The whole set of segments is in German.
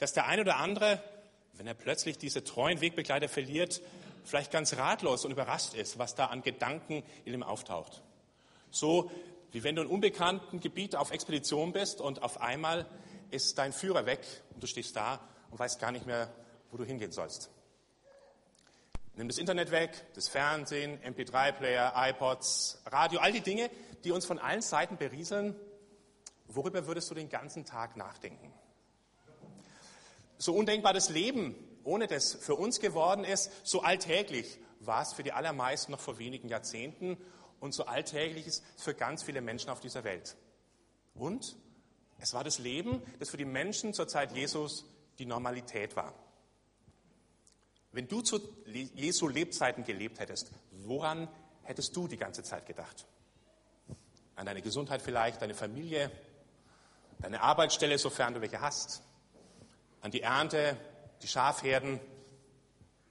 dass der eine oder andere, wenn er plötzlich diese treuen Wegbegleiter verliert, vielleicht ganz ratlos und überrascht ist, was da an Gedanken in ihm auftaucht. So wie wenn du in unbekannten Gebiet auf Expedition bist und auf einmal ist dein Führer weg und du stehst da und weißt gar nicht mehr, wo du hingehen sollst. Nimm das Internet weg, das Fernsehen, MP3-Player, iPods, Radio, all die Dinge, die uns von allen Seiten berieseln. Worüber würdest du den ganzen Tag nachdenken? So undenkbar das Leben ohne das für uns geworden ist, so alltäglich war es für die allermeisten noch vor wenigen Jahrzehnten und so alltäglich ist es für ganz viele Menschen auf dieser Welt. Und es war das Leben, das für die Menschen zur Zeit Jesus die Normalität war. Wenn du zu Jesu Lebzeiten gelebt hättest, woran hättest du die ganze Zeit gedacht? An deine Gesundheit vielleicht, deine Familie, deine Arbeitsstelle, sofern du welche hast, an die Ernte, die Schafherden,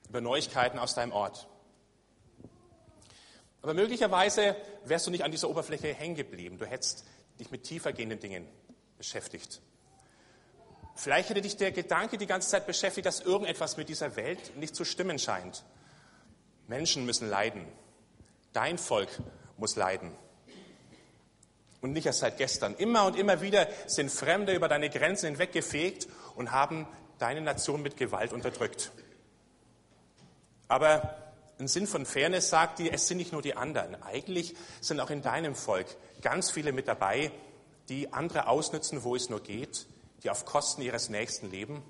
über Neuigkeiten aus deinem Ort. Aber möglicherweise wärst du nicht an dieser Oberfläche hängen geblieben. Du hättest dich mit tiefer gehenden Dingen beschäftigt. Vielleicht hätte dich der Gedanke die ganze Zeit beschäftigt, dass irgendetwas mit dieser Welt nicht zu stimmen scheint. Menschen müssen leiden. Dein Volk muss leiden. Und nicht erst seit gestern. Immer und immer wieder sind Fremde über deine Grenzen hinweggefegt und haben deine Nation mit Gewalt unterdrückt. Aber ein Sinn von Fairness sagt dir, es sind nicht nur die anderen. Eigentlich sind auch in deinem Volk ganz viele mit dabei, die andere ausnützen, wo es nur geht, die auf Kosten ihres Nächsten leben.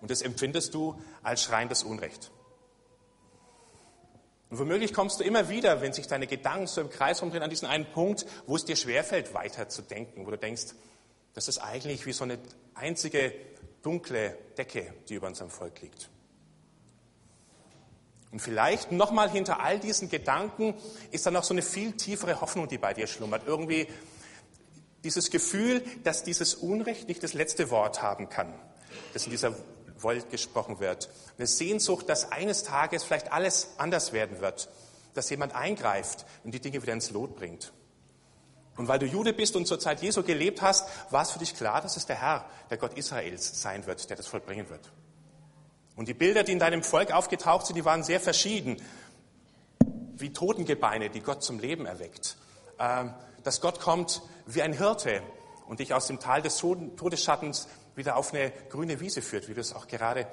Und das empfindest du als schreiendes Unrecht. Und womöglich kommst du immer wieder, wenn sich deine Gedanken so im Kreis rumdrehen, an diesen einen Punkt, wo es dir schwerfällt, weiter zu denken, wo du denkst, das ist eigentlich wie so eine einzige dunkle Decke, die über unserem Volk liegt. Und vielleicht nochmal hinter all diesen Gedanken ist dann noch so eine viel tiefere Hoffnung, die bei dir schlummert. Irgendwie dieses Gefühl, dass dieses Unrecht nicht das letzte Wort haben kann, das in dieser Welt gesprochen wird. Eine Sehnsucht, dass eines Tages vielleicht alles anders werden wird, dass jemand eingreift und die Dinge wieder ins Lot bringt. Und weil du Jude bist und zur Zeit Jesu gelebt hast, war es für dich klar, dass es der Herr, der Gott Israels sein wird, der das vollbringen wird. Und die Bilder, die in deinem Volk aufgetaucht sind, die waren sehr verschieden. Wie Totengebeine, die Gott zum Leben erweckt. Ähm, dass Gott kommt wie ein Hirte und dich aus dem Tal des Todesschattens wieder auf eine grüne Wiese führt, wie wir es auch gerade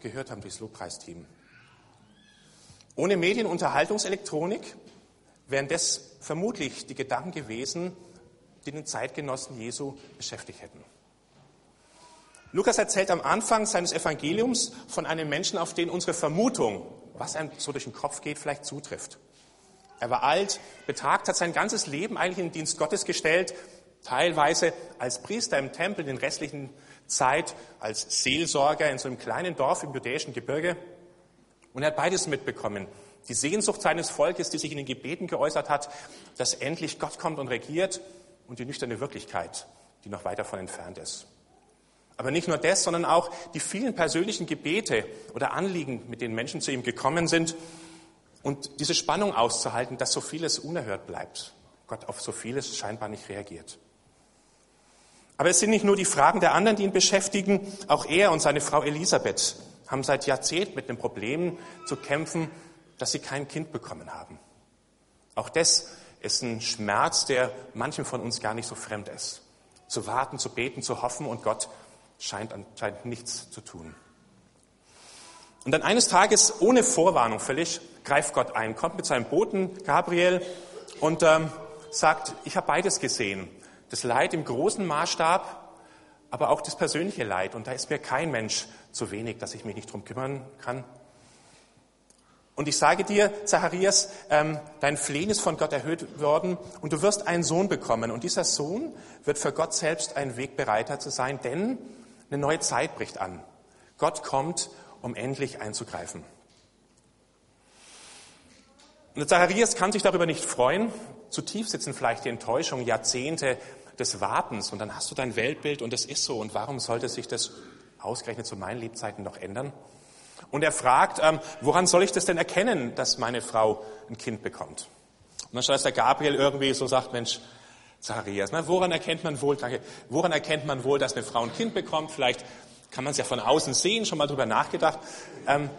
gehört haben durchs Lobpreisteam. Ohne Medien- und Unterhaltungselektronik wären das vermutlich die Gedanken gewesen, die den Zeitgenossen Jesu beschäftigt hätten. Lukas erzählt am Anfang seines Evangeliums von einem Menschen, auf den unsere Vermutung, was einem so durch den Kopf geht, vielleicht zutrifft. Er war alt, betagt, hat sein ganzes Leben eigentlich in den Dienst Gottes gestellt, teilweise als Priester im Tempel, den restlichen Zeit als Seelsorger in so einem kleinen Dorf im judäischen Gebirge. Und er hat beides mitbekommen. Die Sehnsucht seines Volkes, die sich in den Gebeten geäußert hat, dass endlich Gott kommt und regiert und die nüchterne Wirklichkeit, die noch weit davon entfernt ist. Aber nicht nur das, sondern auch die vielen persönlichen Gebete oder Anliegen, mit denen Menschen zu ihm gekommen sind und diese Spannung auszuhalten, dass so vieles unerhört bleibt. Gott auf so vieles scheinbar nicht reagiert. Aber es sind nicht nur die Fragen der anderen, die ihn beschäftigen. Auch er und seine Frau Elisabeth haben seit Jahrzehnten mit dem Problem zu kämpfen, dass sie kein Kind bekommen haben. Auch das ist ein Schmerz, der manchem von uns gar nicht so fremd ist. Zu warten, zu beten, zu hoffen und Gott scheint anscheinend nichts zu tun. Und dann eines Tages, ohne Vorwarnung völlig, greift Gott ein, kommt mit seinem Boten Gabriel und ähm, sagt, ich habe beides gesehen. Das Leid im großen Maßstab, aber auch das persönliche Leid. Und da ist mir kein Mensch zu wenig, dass ich mich nicht drum kümmern kann. Und ich sage dir, Zacharias, ähm, dein Flehen ist von Gott erhöht worden und du wirst einen Sohn bekommen. Und dieser Sohn wird für Gott selbst ein Wegbereiter zu sein, denn eine neue Zeit bricht an. Gott kommt, um endlich einzugreifen. Und Zacharias kann sich darüber nicht freuen. Zutiefst sitzen vielleicht die Enttäuschung, Jahrzehnte des Wartens und dann hast du dein Weltbild und es ist so. Und warum sollte sich das ausgerechnet zu meinen Lebzeiten noch ändern? Und er fragt, ähm, woran soll ich das denn erkennen, dass meine Frau ein Kind bekommt? Und dann statt der Gabriel irgendwie so sagt, Mensch, Zacharias, na, woran erkennt man wohl, danke, woran erkennt man wohl, dass eine Frau ein Kind bekommt? Vielleicht kann man es ja von außen sehen, schon mal drüber nachgedacht. Ähm,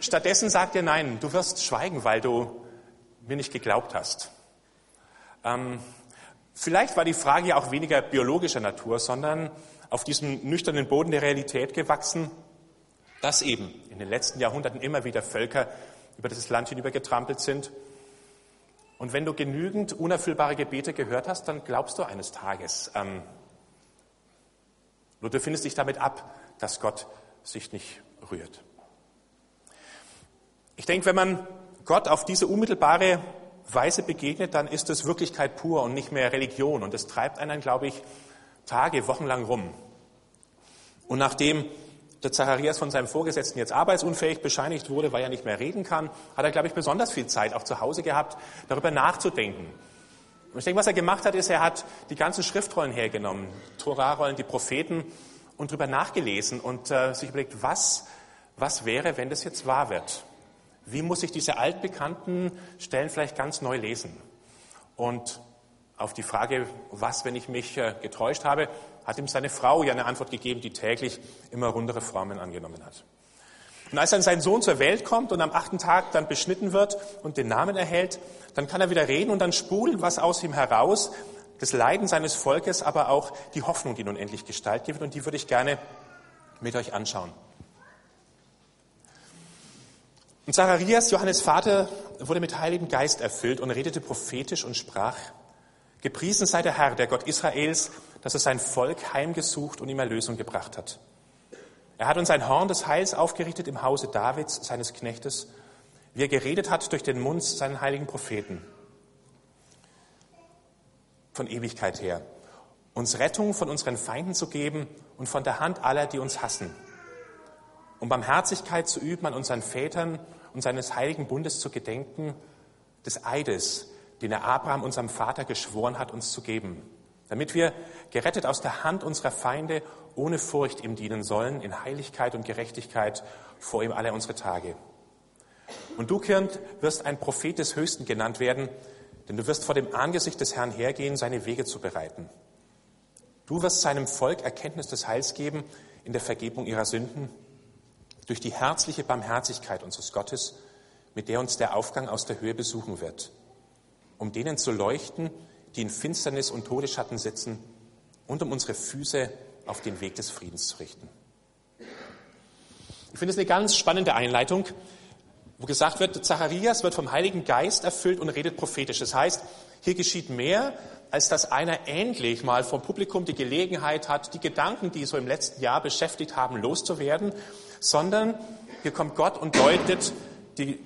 stattdessen sagt er, nein, du wirst schweigen, weil du mir nicht geglaubt hast. Ähm, vielleicht war die Frage ja auch weniger biologischer Natur, sondern auf diesem nüchternen Boden der Realität gewachsen, dass eben in den letzten Jahrhunderten immer wieder Völker über dieses Land hinüber getrampelt sind. Und wenn du genügend unerfüllbare Gebete gehört hast, dann glaubst du eines Tages. Ähm, nur du findest dich damit ab, dass Gott sich nicht rührt. Ich denke, wenn man Gott auf diese unmittelbare Weise begegnet, dann ist es Wirklichkeit pur und nicht mehr Religion. Und das treibt einen, glaube ich, Tage, Wochen lang rum. Und nachdem der Zacharias von seinem Vorgesetzten jetzt arbeitsunfähig bescheinigt wurde, weil er nicht mehr reden kann, hat er, glaube ich, besonders viel Zeit auch zu Hause gehabt, darüber nachzudenken. Und ich denke, was er gemacht hat, ist, er hat die ganzen Schriftrollen hergenommen, Torarollen, die Propheten, und darüber nachgelesen und äh, sich überlegt, was, was wäre, wenn das jetzt wahr wird? Wie muss ich diese altbekannten Stellen vielleicht ganz neu lesen? Und auf die Frage, was, wenn ich mich äh, getäuscht habe, hat ihm seine Frau ja eine Antwort gegeben, die täglich immer rundere Formen angenommen hat. Und als dann sein Sohn zur Welt kommt und am achten Tag dann beschnitten wird und den Namen erhält, dann kann er wieder reden und dann spult was aus ihm heraus, das Leiden seines Volkes, aber auch die Hoffnung, die nun endlich Gestalt gibt. Und die würde ich gerne mit euch anschauen. Und Zacharias, Johannes Vater, wurde mit Heiligen Geist erfüllt und redete prophetisch und sprach, Gepriesen sei der Herr, der Gott Israels, dass er sein Volk heimgesucht und ihm Erlösung gebracht hat. Er hat uns ein Horn des Heils aufgerichtet im Hause Davids, seines Knechtes, wie er geredet hat durch den Mund seinen heiligen Propheten. Von Ewigkeit her. Uns Rettung von unseren Feinden zu geben und von der Hand aller, die uns hassen. Um Barmherzigkeit zu üben an unseren Vätern und seines heiligen Bundes zu gedenken, des Eides, den er Abraham, unserem Vater, geschworen hat, uns zu geben, damit wir, gerettet aus der Hand unserer Feinde, ohne Furcht ihm dienen sollen, in Heiligkeit und Gerechtigkeit vor ihm alle unsere Tage. Und du, Kirnd, wirst ein Prophet des Höchsten genannt werden, denn du wirst vor dem Angesicht des Herrn hergehen, seine Wege zu bereiten. Du wirst seinem Volk Erkenntnis des Heils geben in der Vergebung ihrer Sünden, durch die herzliche Barmherzigkeit unseres Gottes, mit der uns der Aufgang aus der Höhe besuchen wird um denen zu leuchten, die in Finsternis und Todesschatten sitzen und um unsere Füße auf den Weg des Friedens zu richten. Ich finde es eine ganz spannende Einleitung, wo gesagt wird, Zacharias wird vom Heiligen Geist erfüllt und redet prophetisch. Das heißt, hier geschieht mehr, als dass einer endlich mal vom Publikum die Gelegenheit hat, die Gedanken, die so im letzten Jahr beschäftigt haben, loszuwerden, sondern hier kommt Gott und deutet die,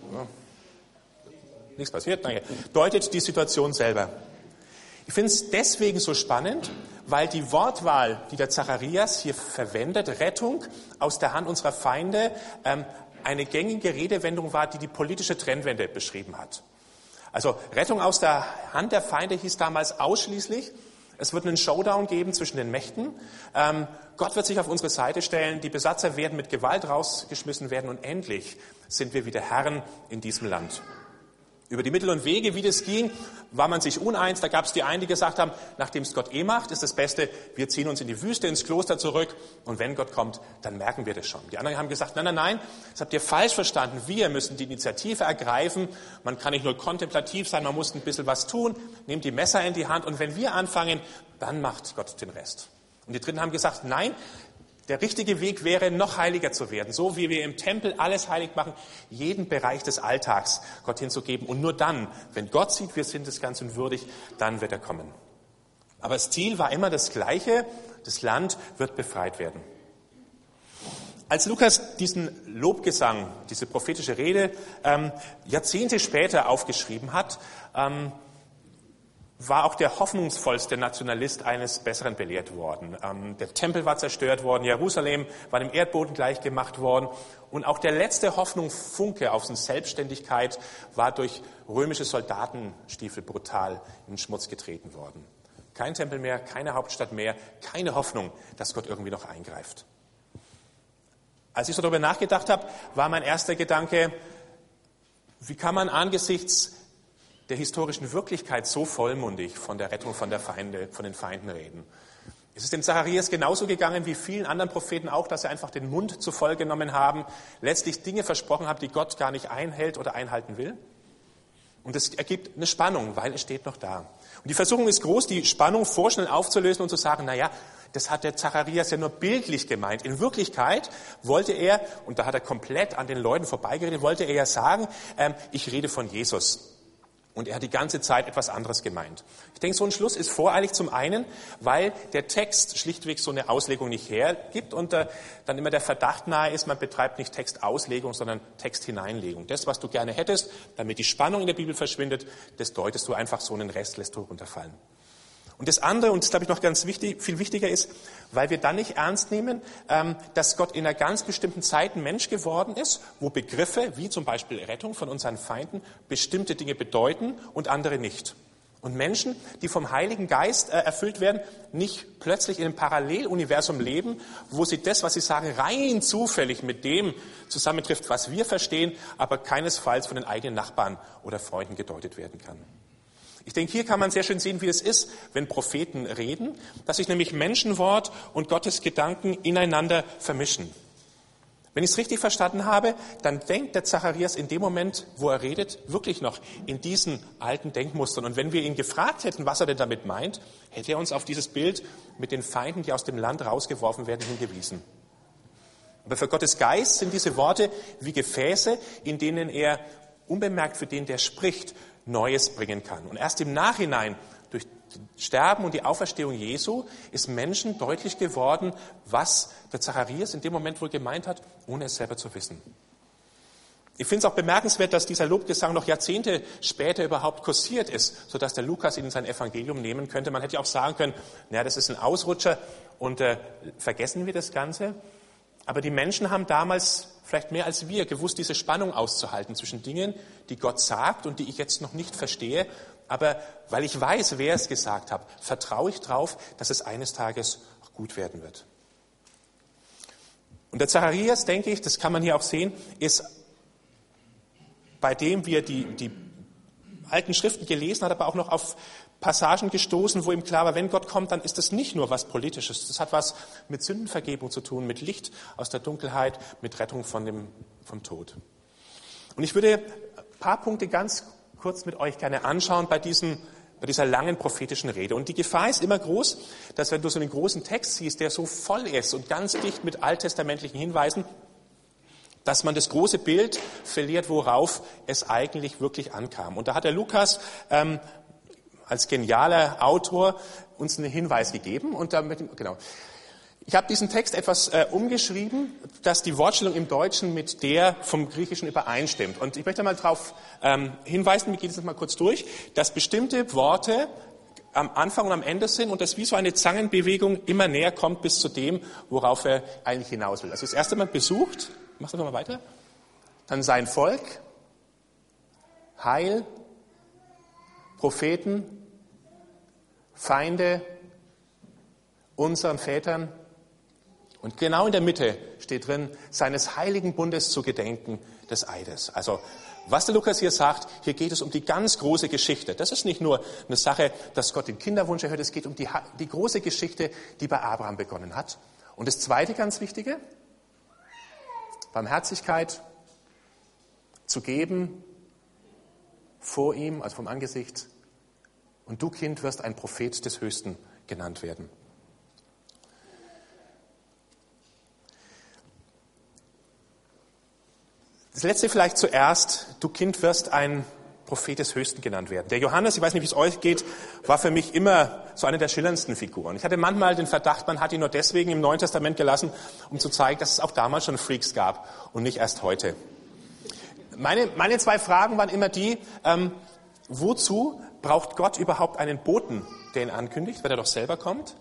nichts passiert, danke, deutet die Situation selber. Ich finde es deswegen so spannend, weil die Wortwahl, die der Zacharias hier verwendet, Rettung aus der Hand unserer Feinde, ähm, eine gängige Redewendung war, die die politische Trendwende beschrieben hat. Also Rettung aus der Hand der Feinde hieß damals ausschließlich, es wird einen Showdown geben zwischen den Mächten. Ähm, Gott wird sich auf unsere Seite stellen, die Besatzer werden mit Gewalt rausgeschmissen werden und endlich sind wir wieder Herren in diesem Land. Über die Mittel und Wege, wie das ging, war man sich uneins. Da gab es die einen, die gesagt haben, nachdem es Gott eh macht, ist das Beste, wir ziehen uns in die Wüste, ins Kloster zurück und wenn Gott kommt, dann merken wir das schon. Die anderen haben gesagt, nein, nein, nein, das habt ihr falsch verstanden. Wir müssen die Initiative ergreifen. Man kann nicht nur kontemplativ sein, man muss ein bisschen was tun, nehmt die Messer in die Hand und wenn wir anfangen, dann macht Gott den Rest. Und die Dritten haben gesagt, nein, der richtige Weg wäre, noch heiliger zu werden, so wie wir im Tempel alles heilig machen, jeden Bereich des Alltags Gott hinzugeben. Und nur dann, wenn Gott sieht, wir sind des Ganzen würdig, dann wird er kommen. Aber das Ziel war immer das gleiche, das Land wird befreit werden. Als Lukas diesen Lobgesang, diese prophetische Rede ähm, Jahrzehnte später aufgeschrieben hat, ähm, war auch der hoffnungsvollste Nationalist eines Besseren belehrt worden. Ähm, der Tempel war zerstört worden, Jerusalem war dem Erdboden gleichgemacht worden und auch der letzte Hoffnungsfunke auf seine Selbstständigkeit war durch römische Soldatenstiefel brutal in Schmutz getreten worden. Kein Tempel mehr, keine Hauptstadt mehr, keine Hoffnung, dass Gott irgendwie noch eingreift. Als ich so darüber nachgedacht habe, war mein erster Gedanke, wie kann man angesichts der historischen Wirklichkeit so vollmundig von der Rettung von, der Feinde, von den Feinden reden. Es ist dem Zacharias genauso gegangen wie vielen anderen Propheten auch, dass sie einfach den Mund zu voll genommen haben, letztlich Dinge versprochen haben, die Gott gar nicht einhält oder einhalten will. Und es ergibt eine Spannung, weil es steht noch da. Und die Versuchung ist groß, die Spannung vorschnell aufzulösen und zu sagen, na ja, das hat der Zacharias ja nur bildlich gemeint. In Wirklichkeit wollte er, und da hat er komplett an den Leuten vorbeigeredet, wollte er ja sagen, ähm, ich rede von Jesus. Und er hat die ganze Zeit etwas anderes gemeint. Ich denke, so ein Schluss ist voreilig zum einen, weil der Text schlichtweg so eine Auslegung nicht hergibt und äh, dann immer der Verdacht nahe ist, man betreibt nicht Textauslegung, sondern Texthineinlegung. Das, was du gerne hättest, damit die Spannung in der Bibel verschwindet, das deutest du einfach so einen Rest, lässt du runterfallen. Und das andere, und das glaube ich noch ganz wichtig, viel wichtiger ist, weil wir dann nicht ernst nehmen, ähm, dass Gott in einer ganz bestimmten Zeit ein Mensch geworden ist, wo Begriffe wie zum Beispiel Rettung von unseren Feinden bestimmte Dinge bedeuten und andere nicht. Und Menschen, die vom Heiligen Geist äh, erfüllt werden, nicht plötzlich in einem Paralleluniversum leben, wo sie das, was sie sagen, rein zufällig mit dem zusammentrifft, was wir verstehen, aber keinesfalls von den eigenen Nachbarn oder Freunden gedeutet werden kann. Ich denke, hier kann man sehr schön sehen, wie es ist, wenn Propheten reden, dass sich nämlich Menschenwort und Gottes Gedanken ineinander vermischen. Wenn ich es richtig verstanden habe, dann denkt der Zacharias in dem Moment, wo er redet, wirklich noch in diesen alten Denkmustern. Und wenn wir ihn gefragt hätten, was er denn damit meint, hätte er uns auf dieses Bild mit den Feinden, die aus dem Land rausgeworfen werden, hingewiesen. Aber für Gottes Geist sind diese Worte wie Gefäße, in denen er unbemerkt für den, der spricht, Neues bringen kann. Und erst im Nachhinein, durch Sterben und die Auferstehung Jesu, ist Menschen deutlich geworden, was der Zacharias in dem Moment wohl gemeint hat, ohne es selber zu wissen. Ich finde es auch bemerkenswert, dass dieser Lobgesang noch Jahrzehnte später überhaupt kursiert ist, sodass der Lukas ihn in sein Evangelium nehmen könnte. Man hätte ja auch sagen können, naja, das ist ein Ausrutscher und äh, vergessen wir das Ganze. Aber die Menschen haben damals vielleicht mehr als wir gewusst, diese Spannung auszuhalten zwischen Dingen, die Gott sagt und die ich jetzt noch nicht verstehe. Aber weil ich weiß, wer es gesagt hat, vertraue ich darauf, dass es eines Tages auch gut werden wird. Und der Zacharias, denke ich, das kann man hier auch sehen, ist bei dem, wie er die, die alten Schriften gelesen hat, aber auch noch auf Passagen gestoßen, wo ihm klar war, wenn Gott kommt, dann ist das nicht nur was Politisches. Das hat was mit Sündenvergebung zu tun, mit Licht aus der Dunkelheit, mit Rettung von dem, vom Tod. Und ich würde ein paar Punkte ganz kurz mit euch gerne anschauen bei, diesen, bei dieser langen prophetischen Rede. Und die Gefahr ist immer groß, dass wenn du so einen großen Text siehst, der so voll ist und ganz dicht mit alttestamentlichen Hinweisen, dass man das große Bild verliert, worauf es eigentlich wirklich ankam. Und da hat der Lukas ähm, als genialer Autor uns einen Hinweis gegeben und damit, genau. Ich habe diesen Text etwas äh, umgeschrieben, dass die Wortstellung im Deutschen mit der vom Griechischen übereinstimmt. Und ich möchte mal darauf ähm, hinweisen, wir gehen das mal kurz durch, dass bestimmte Worte am Anfang und am Ende sind und das wie so eine Zangenbewegung immer näher kommt bis zu dem, worauf er eigentlich hinaus will. Also das erste Mal besucht, machst du nochmal weiter, dann sein Volk, Heil, Propheten, Feinde, unseren Vätern. Und genau in der Mitte steht drin, seines heiligen Bundes zu gedenken des Eides. Also, was der Lukas hier sagt, hier geht es um die ganz große Geschichte. Das ist nicht nur eine Sache, dass Gott den Kinderwunsch erhört, es geht um die, die große Geschichte, die bei Abraham begonnen hat. Und das zweite ganz Wichtige, Barmherzigkeit zu geben vor ihm, also vom Angesicht und du, Kind, wirst ein Prophet des Höchsten genannt werden. Das letzte vielleicht zuerst, du Kind wirst ein Prophet des Höchsten genannt werden. Der Johannes, ich weiß nicht, wie es euch geht, war für mich immer so eine der schillerndsten Figuren. Ich hatte manchmal den Verdacht, man hat ihn nur deswegen im Neuen Testament gelassen, um zu zeigen, dass es auch damals schon Freaks gab und nicht erst heute. Meine, meine zwei Fragen waren immer die, ähm, wozu braucht Gott überhaupt einen Boten, der ihn ankündigt, wenn er doch selber kommt?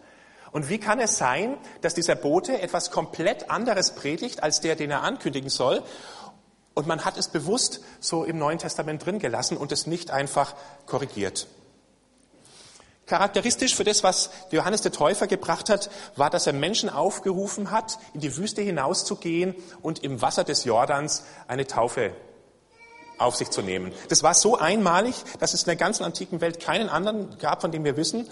Und wie kann es sein, dass dieser Bote etwas komplett anderes predigt, als der, den er ankündigen soll? Und man hat es bewusst so im Neuen Testament drin gelassen und es nicht einfach korrigiert. Charakteristisch für das, was Johannes der Täufer gebracht hat, war, dass er Menschen aufgerufen hat, in die Wüste hinauszugehen und im Wasser des Jordans eine Taufe auf sich zu nehmen. Das war so einmalig, dass es in der ganzen antiken Welt keinen anderen gab, von dem wir wissen.